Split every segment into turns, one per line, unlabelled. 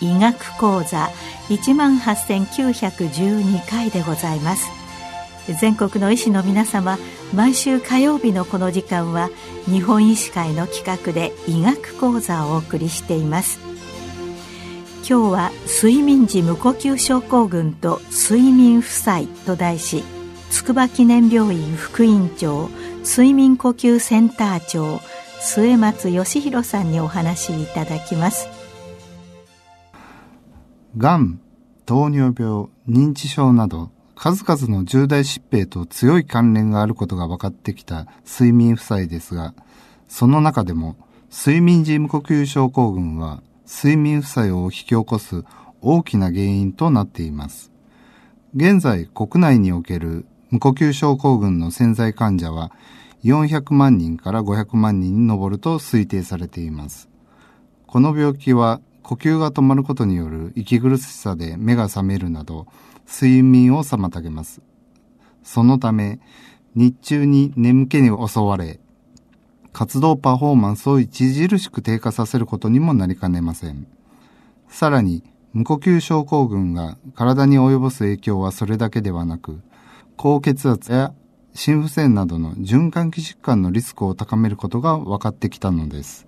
医学講座一万八千九百十二回でございます。全国の医師の皆様毎週火曜日のこの時間は日本医師会の企画で医学講座をお送りしています。今日は睡眠時無呼吸症候群と睡眠負債と題し筑波記念病院副院長睡眠呼吸センター長末松義弘さんにお話しいただきます。
がん、糖尿病、認知症など数々の重大疾病と強い関連があることが分かってきた睡眠負債ですが、その中でも睡眠時無呼吸症候群は睡眠負債を引き起こす大きな原因となっています。現在国内における無呼吸症候群の潜在患者は400万人から500万人に上ると推定されています。この病気は呼吸が止まることによる息苦しさで目が覚めるなど睡眠を妨げます。そのため、日中に眠気に襲われ、活動パフォーマンスを著しく低下させることにもなりかねません。さらに、無呼吸症候群が体に及ぼす影響はそれだけではなく、高血圧や心不全などの循環器疾患のリスクを高めることが分かってきたのです。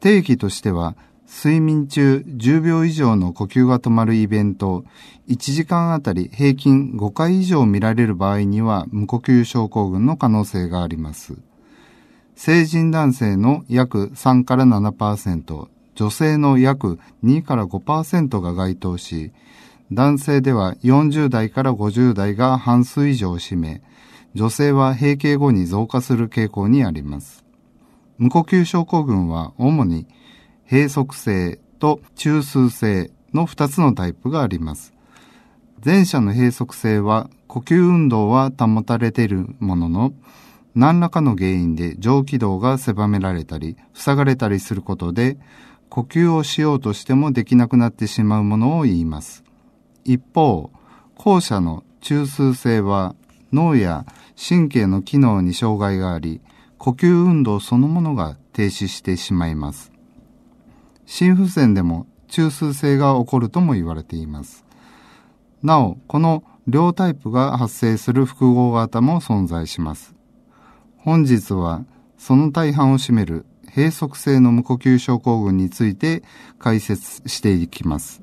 定義としては、睡眠中10秒以上の呼吸が止まるイベント、1時間あたり平均5回以上見られる場合には無呼吸症候群の可能性があります。成人男性の約3から7%、女性の約2から5%が該当し、男性では40代から50代が半数以上を占め、女性は閉経後に増加する傾向にあります。無呼吸症候群は主に閉塞性と中枢性の2つのタイプがあります。前者の閉塞性は呼吸運動は保たれているものの、何らかの原因で上気道が狭められたり、塞がれたりすることで、呼吸をしようとしてもできなくなってしまうものを言います。一方、後者の中枢性は脳や神経の機能に障害があり、呼吸運動そのものが停止してしまいます。心不全でも中枢性が起こるとも言われています。なお、この両タイプが発生する複合型も存在します。本日はその大半を占める閉塞性の無呼吸症候群について解説していきます。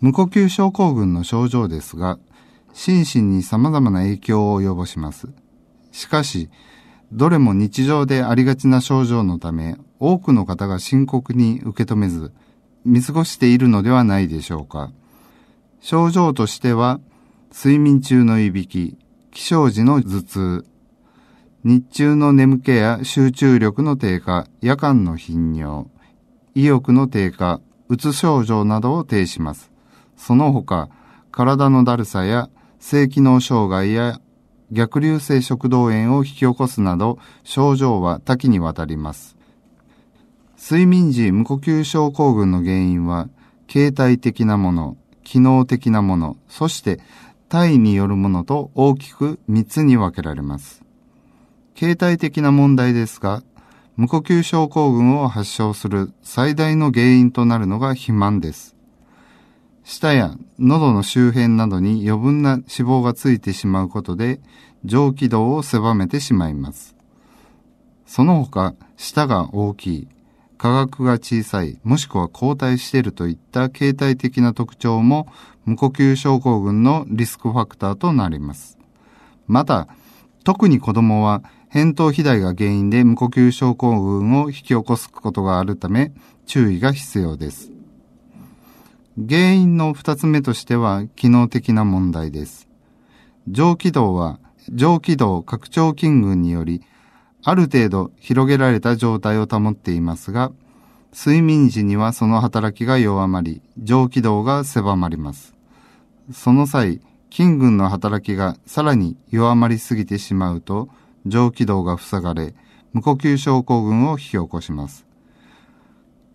無呼吸症候群の症状ですが、心身に様々な影響を及ぼします。しかし、どれも日常でありがちな症状のため、多くの方が深刻に受け止めず、見過ごしているのではないでしょうか。症状としては、睡眠中のいびき、起床時の頭痛、日中の眠気や集中力の低下、夜間の頻尿、意欲の低下、うつ症状などを呈します。その他、体のだるさや性機能障害や逆流性食道炎を引き起こすなど症状は多岐にわたります。睡眠時無呼吸症候群の原因は形態的なもの、機能的なもの、そして体によるものと大きく3つに分けられます。形態的な問題ですが、無呼吸症候群を発症する最大の原因となるのが肥満です。舌や喉の周辺などに余分な脂肪がついてしまうことで上気道を狭めてしまいます。その他、舌が大きい、価格が小さい、もしくは後退しているといった形態的な特徴も無呼吸症候群のリスクファクターとなります。また、特に子供は扁桃肥大が原因で無呼吸症候群を引き起こすことがあるため注意が必要です。原因の二つ目としては機能的な問題です。上気道は上気道拡張筋群によりある程度広げられた状態を保っていますが、睡眠時にはその働きが弱まり、上気道が狭まります。その際、筋群の働きがさらに弱まりすぎてしまうと、上気道が塞がれ、無呼吸症候群を引き起こします。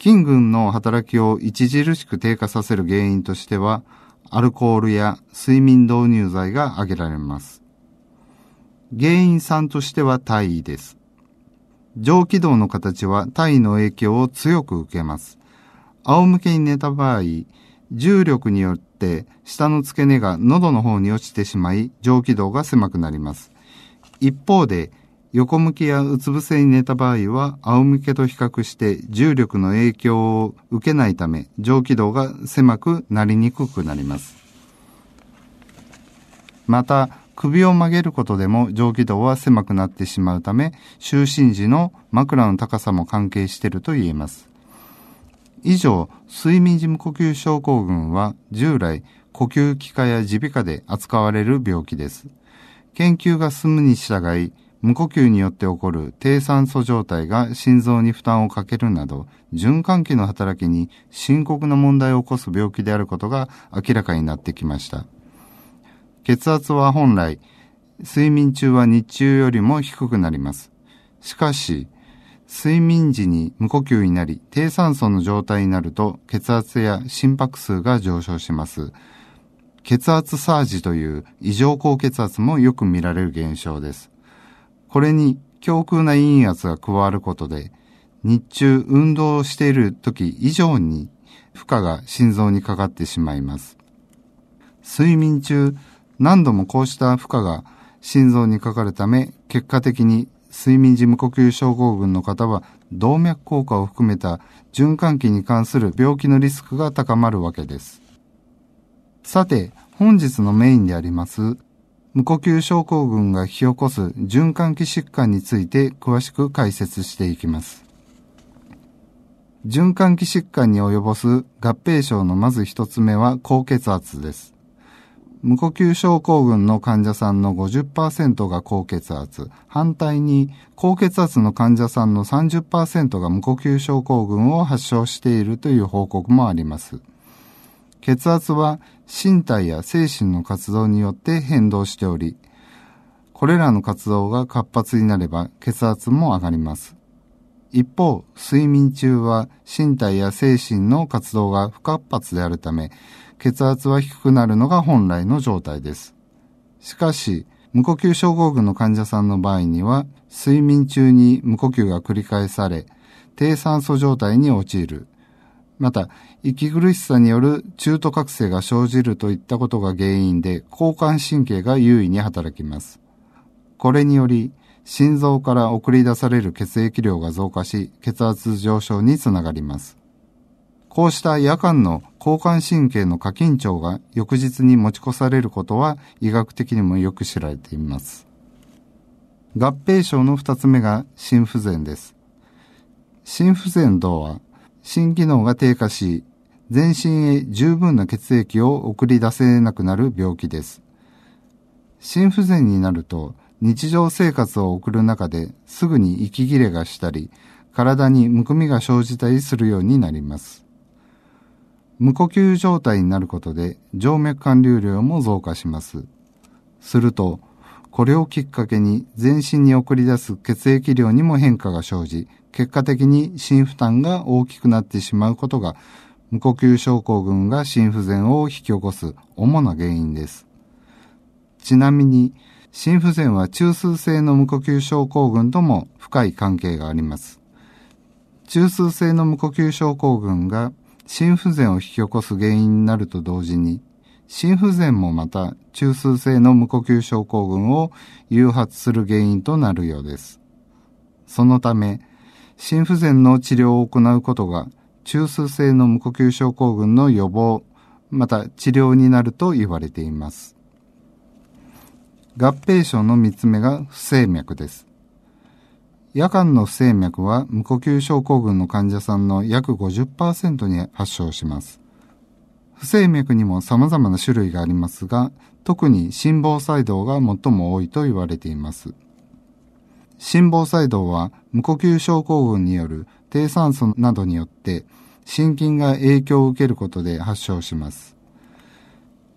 筋群の働きを著しく低下させる原因としては、アルコールや睡眠導入剤が挙げられます。原因3としては体位です。上気道の形は体の影響を強く受けます。仰向けに寝た場合、重力によって下の付け根が喉の方に落ちてしまい、上気道が狭くなります。一方で、横向きやうつ伏せに寝た場合は、仰向けと比較して重力の影響を受けないため、上気道が狭くなりにくくなります。また、首を曲げることでも上気道は狭くなってしまうため、就寝時の枕の高さも関係していると言えます。以上、睡眠時無呼吸症候群は従来呼吸器科や耳鼻科で扱われる病気です。研究が進むに従い、無呼吸によって起こる低酸素状態が心臓に負担をかけるなど、循環器の働きに深刻な問題を起こす病気であることが明らかになってきました。血圧は本来、睡眠中は日中よりも低くなります。しかし、睡眠時に無呼吸になり、低酸素の状態になると、血圧や心拍数が上昇します。血圧サージという異常高血圧もよく見られる現象です。これに強空な陰圧が加わることで、日中運動をしている時以上に負荷が心臓にかかってしまいます。睡眠中、何度もこうした負荷が心臓にかかるため、結果的に睡眠時無呼吸症候群の方は動脈硬化を含めた循環器に関する病気のリスクが高まるわけです。さて、本日のメインであります無呼吸症候群が引き起こす循環器疾患について詳しく解説していきます。循環器疾患に及ぼす合併症のまず一つ目は高血圧です。無呼吸症候群の患者さんの50%が高血圧、反対に高血圧の患者さんの30%が無呼吸症候群を発症しているという報告もあります。血圧は身体や精神の活動によって変動しており、これらの活動が活発になれば血圧も上がります。一方、睡眠中は身体や精神の活動が不活発であるため、血圧は低くなるのが本来の状態です。しかし、無呼吸症候群の患者さんの場合には、睡眠中に無呼吸が繰り返され、低酸素状態に陥る。また、息苦しさによる中途覚醒が生じるといったことが原因で、交感神経が優位に働きます。これにより、心臓から送り出される血液量が増加し、血圧上昇につながります。こうした夜間の交感神経の過緊張が翌日に持ち越されることは医学的にもよく知られています。合併症の二つ目が心不全です。心不全とは、心機能が低下し、全身へ十分な血液を送り出せなくなる病気です。心不全になると、日常生活を送る中ですぐに息切れがしたり、体にむくみが生じたりするようになります。無呼吸状態になることで静脈管流量も増加します。すると、これをきっかけに全身に送り出す血液量にも変化が生じ、結果的に心負担が大きくなってしまうことが、無呼吸症候群が心不全を引き起こす主な原因です。ちなみに、心不全は中枢性の無呼吸症候群とも深い関係があります。中枢性の無呼吸症候群が心不全を引き起こす原因になると同時に、心不全もまた中枢性の無呼吸症候群を誘発する原因となるようです。そのため、心不全の治療を行うことが中枢性の無呼吸症候群の予防、また治療になると言われています。合併症の三つ目が不整脈です。夜間の不整脈は無呼吸症候群の患者さんの約50%に発症します。不整脈にも様々な種類がありますが、特に心房細動が最も多いと言われています。心房細動は無呼吸症候群による低酸素などによって心筋が影響を受けることで発症します。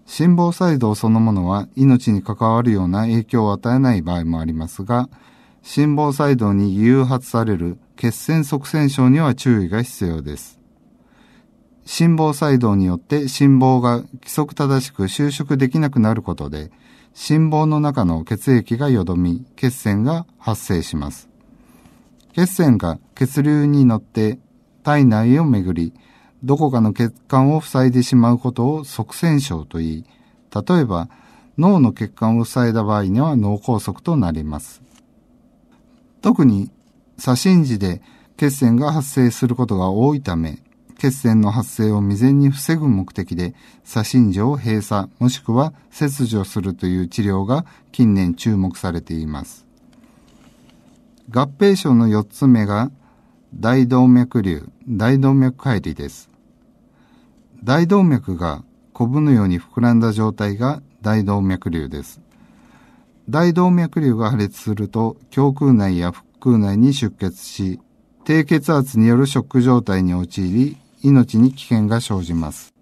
心房細動そのものは命に関わるような影響を与えない場合もありますが、心房細動に誘発される血栓塞栓症には注意が必要です。心房細動によって心房が規則正しく収縮できなくなることで、心房の中の血液がよどみ、血栓が発生します。血栓が血流に乗って体内をめぐり、どこかの血管を塞いでしまうことを塞栓症と言い、例えば脳の血管を塞いだ場合には脳梗塞となります。特に左心時で血栓が発生することが多いため、血栓の発生を未然に防ぐ目的で、左心時を閉鎖もしくは切除するという治療が近年注目されています。合併症の4つ目が大動脈瘤、大動脈解離です。大動脈がコブのように膨らんだ状態が大動脈瘤です。大動脈瘤が破裂すると胸腔内や腹腔内に出血し、低血圧によるショック状態に陥り、命に危険が生じます。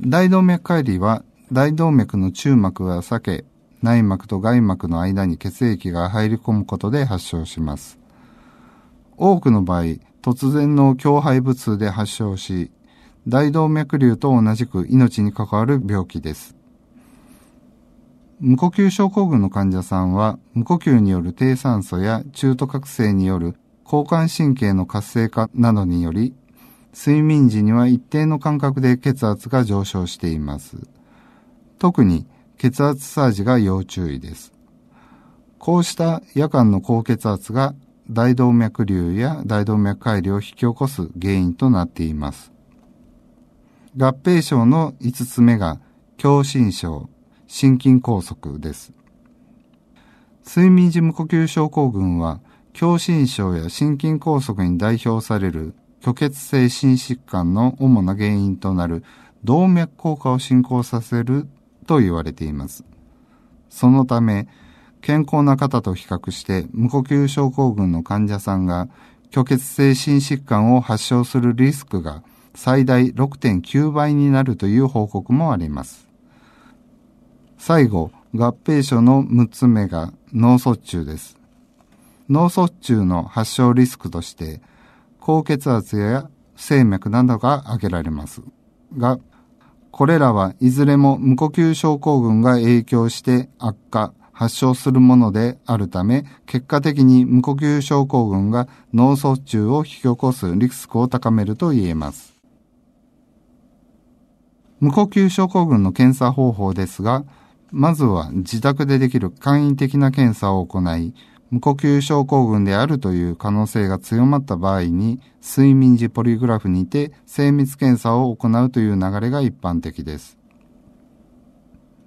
大動脈解離は大動脈の中膜が裂け、内膜と外膜の間に血液が入り込むことで発症します。多くの場合、突然の胸肺部痛で発症し、大動脈瘤と同じく命に関わる病気です。無呼吸症候群の患者さんは、無呼吸による低酸素や中途覚醒による交感神経の活性化などにより、睡眠時には一定の間隔で血圧が上昇しています。特に血圧サージが要注意です。こうした夜間の高血圧が大動脈瘤や大動脈解離を引き起こす原因となっています。合併症の5つ目が狭心症、心筋梗塞です。睡眠時無呼吸症候群は、狭心症や心筋梗塞に代表される虚血性心疾患の主な原因となる動脈硬化を進行させると言われています。そのため、健康な方と比較して無呼吸症候群の患者さんが虚血性心疾患を発症するリスクが最大6.9倍になるという報告もあります。最後、合併症の6つ目が脳卒中です。脳卒中の発症リスクとして、高血圧や不整脈などが挙げられますが、これらはいずれも無呼吸症候群が影響して悪化、発症するものであるため、結果的に無呼吸症候群が脳卒中を引き起こすリスクを高めると言えます。無呼吸症候群の検査方法ですが、まずは自宅でできる簡易的な検査を行い、無呼吸症候群であるという可能性が強まった場合に、睡眠時ポリグラフにて精密検査を行うという流れが一般的です。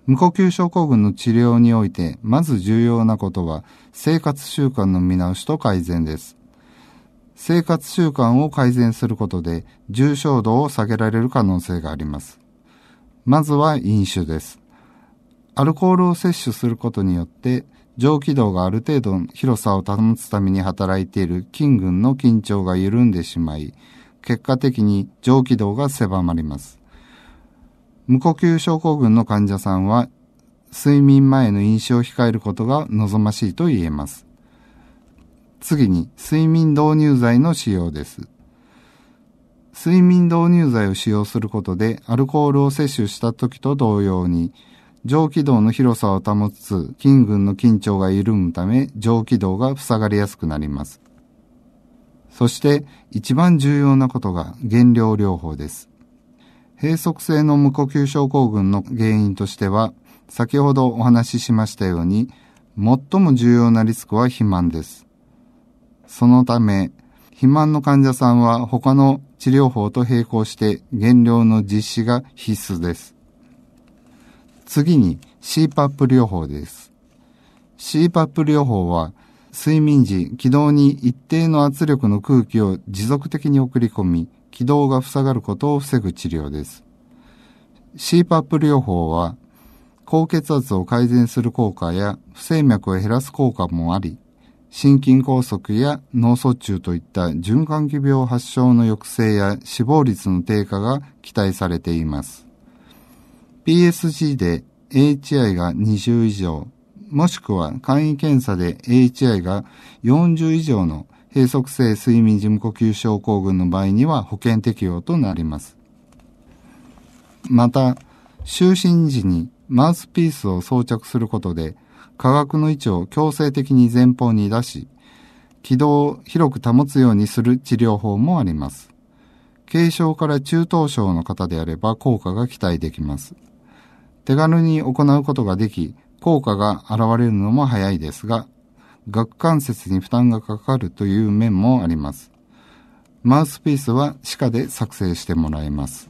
無呼吸症候群の治療において、まず重要なことは、生活習慣の見直しと改善です。生活習慣を改善することで、重症度を下げられる可能性があります。まずは飲酒です。アルコールを摂取することによって、上気道がある程度の広さを保つために働いている筋群の緊張が緩んでしまい、結果的に上気道が狭まります。無呼吸症候群の患者さんは、睡眠前の飲酒を控えることが望ましいと言えます。次に、睡眠導入剤の使用です。睡眠導入剤を使用することで、アルコールを摂取した時と同様に、上気道の広さを保つ筋群の緊張が緩むため上気道が塞がりやすくなります。そして一番重要なことが減量療法です。閉塞性の無呼吸症候群の原因としては先ほどお話ししましたように最も重要なリスクは肥満です。そのため肥満の患者さんは他の治療法と並行して減量の実施が必須です。次に CPAP 療法です。CPAP 療法は睡眠時、気道に一定の圧力の空気を持続的に送り込み、気道が塞がることを防ぐ治療です。CPAP 療法は、高血圧を改善する効果や不整脈を減らす効果もあり、心筋梗塞や脳卒中といった循環器病発症の抑制や死亡率の低下が期待されています。PSG で HI が20以上、もしくは簡易検査で HI が40以上の閉塞性睡眠時無呼吸症候群の場合には保険適用となります。また、就寝時にマウスピースを装着することで、下顎の位置を強制的に前方に出し、軌道を広く保つようにする治療法もあります。軽症から中等症の方であれば効果が期待できます。手軽に行うことができ、効果が現れるのも早いですが、顎関節に負担がかかるという面もあります。マウスピースは歯科で作成してもらえます。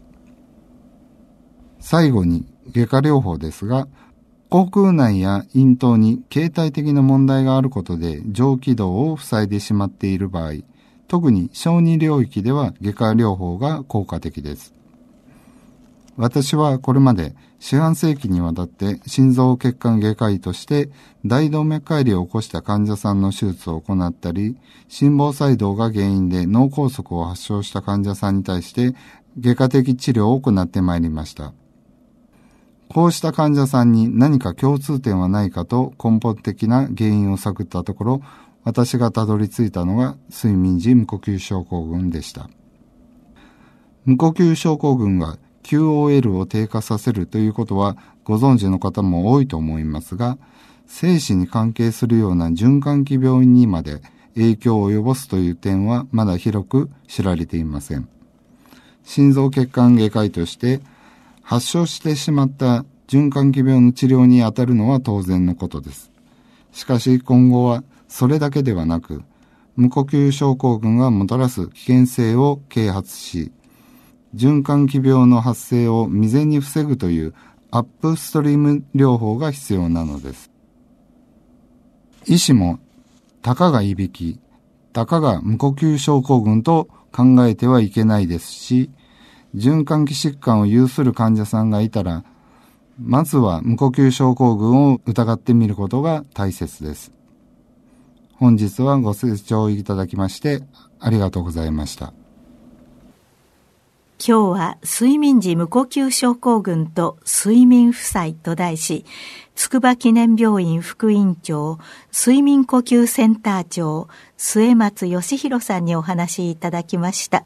最後に外科療法ですが、口腔内や咽頭に形態的な問題があることで上気道を塞いでしまっている場合、特に小児領域では外科療法が効果的です。私はこれまで四半世紀にわたって心臓血管外科医として大動脈解離を起こした患者さんの手術を行ったり、心房細動が原因で脳梗塞を発症した患者さんに対して外科的治療を行ってまいりました。こうした患者さんに何か共通点はないかと根本的な原因を探ったところ、私がたどり着いたのが睡眠時無呼吸症候群でした。無呼吸症候群は QOL を低下させるということはご存知の方も多いと思いますが、生死に関係するような循環器病院にまで影響を及ぼすという点はまだ広く知られていません。心臓血管外科医として発症してしまった循環器病の治療に当たるのは当然のことです。しかし今後はそれだけではなく、無呼吸症候群がもたらす危険性を啓発し、循環器病の発生を未然に防ぐというアップストリーム療法が必要なのです。医師も、たかがいびき、たかが無呼吸症候群と考えてはいけないですし、循環器疾患を有する患者さんがいたら、まずは無呼吸症候群を疑ってみることが大切です。本日はご清聴いただきましてありがとうございました。
今日は睡眠時無呼吸症候群と睡眠負債と題し、筑波記念病院副院長、睡眠呼吸センター長、末松義弘さんにお話しいただきました。